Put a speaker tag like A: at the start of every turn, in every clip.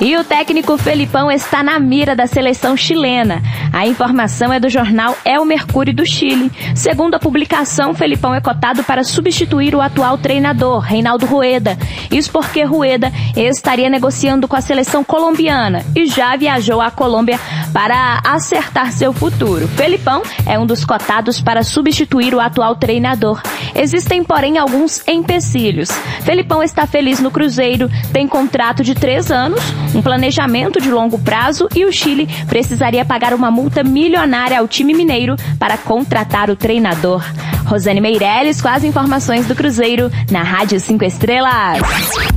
A: E o técnico Felipão está na mira da seleção chilena. A informação é do jornal É o Mercúrio do Chile. Segundo a publicação, Felipão é cotado para substituir o atual treinador, Reinaldo Rueda. Isso porque Rueda estaria negociando com a seleção colombiana e já viajou à Colômbia para acertar seu futuro. Felipão é um dos cotados para substituir o atual treinador. Existem, porém, alguns empecilhos. Felipão está feliz no Cruzeiro, tem contrato de três anos, um planejamento de longo prazo e o Chile precisaria pagar uma multa milionária ao time mineiro para contratar o treinador. Rosane Meirelles com as informações do Cruzeiro na Rádio 5 Estrelas.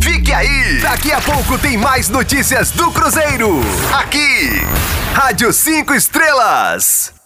B: Fique aí! Daqui a pouco tem mais notícias do Cruzeiro. Aqui, Rádio 5 Estrelas.